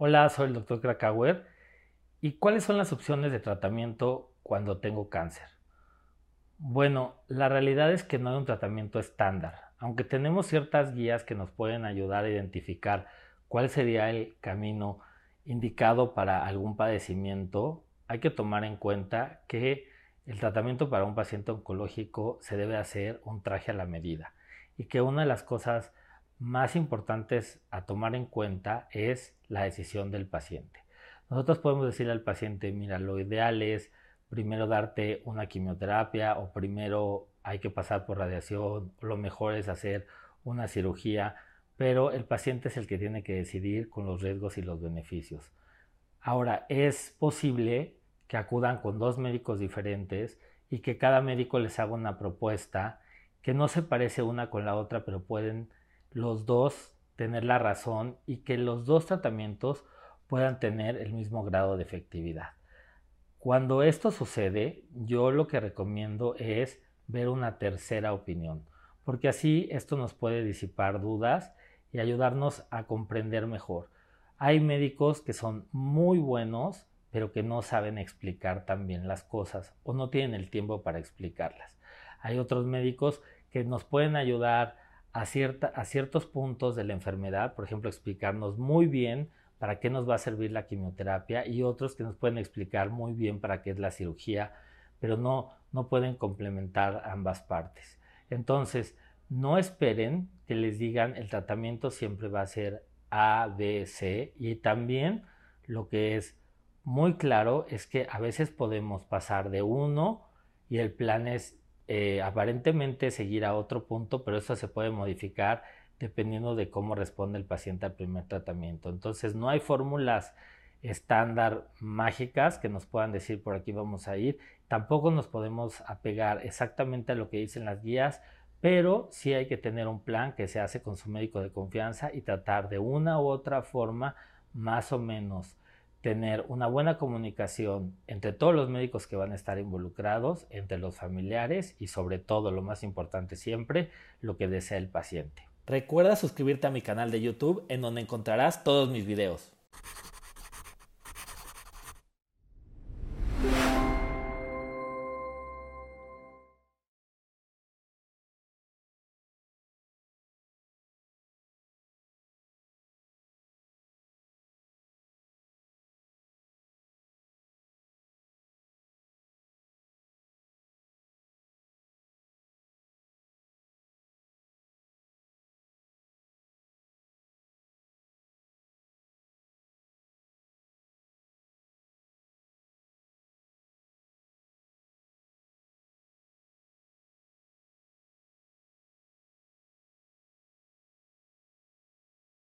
Hola, soy el doctor Krakauer. ¿Y cuáles son las opciones de tratamiento cuando tengo cáncer? Bueno, la realidad es que no hay un tratamiento estándar, aunque tenemos ciertas guías que nos pueden ayudar a identificar cuál sería el camino indicado para algún padecimiento, hay que tomar en cuenta que el tratamiento para un paciente oncológico se debe hacer un traje a la medida y que una de las cosas más importantes a tomar en cuenta es la decisión del paciente. Nosotros podemos decirle al paciente, mira, lo ideal es primero darte una quimioterapia o primero hay que pasar por radiación, lo mejor es hacer una cirugía, pero el paciente es el que tiene que decidir con los riesgos y los beneficios. Ahora, es posible que acudan con dos médicos diferentes y que cada médico les haga una propuesta que no se parece una con la otra, pero pueden los dos tener la razón y que los dos tratamientos puedan tener el mismo grado de efectividad. Cuando esto sucede, yo lo que recomiendo es ver una tercera opinión, porque así esto nos puede disipar dudas y ayudarnos a comprender mejor. Hay médicos que son muy buenos, pero que no saben explicar también las cosas o no tienen el tiempo para explicarlas. Hay otros médicos que nos pueden ayudar a, a ciertos puntos de la enfermedad, por ejemplo, explicarnos muy bien para qué nos va a servir la quimioterapia y otros que nos pueden explicar muy bien para qué es la cirugía, pero no, no pueden complementar ambas partes. Entonces, no esperen que les digan el tratamiento siempre va a ser A, B, C y también lo que es muy claro es que a veces podemos pasar de uno y el plan es eh, aparentemente seguir a otro punto, pero eso se puede modificar dependiendo de cómo responde el paciente al primer tratamiento. Entonces no hay fórmulas estándar mágicas que nos puedan decir por aquí vamos a ir. Tampoco nos podemos apegar exactamente a lo que dicen las guías, pero sí hay que tener un plan que se hace con su médico de confianza y tratar de una u otra forma más o menos tener una buena comunicación entre todos los médicos que van a estar involucrados, entre los familiares y sobre todo, lo más importante siempre, lo que desea el paciente. Recuerda suscribirte a mi canal de YouTube en donde encontrarás todos mis videos.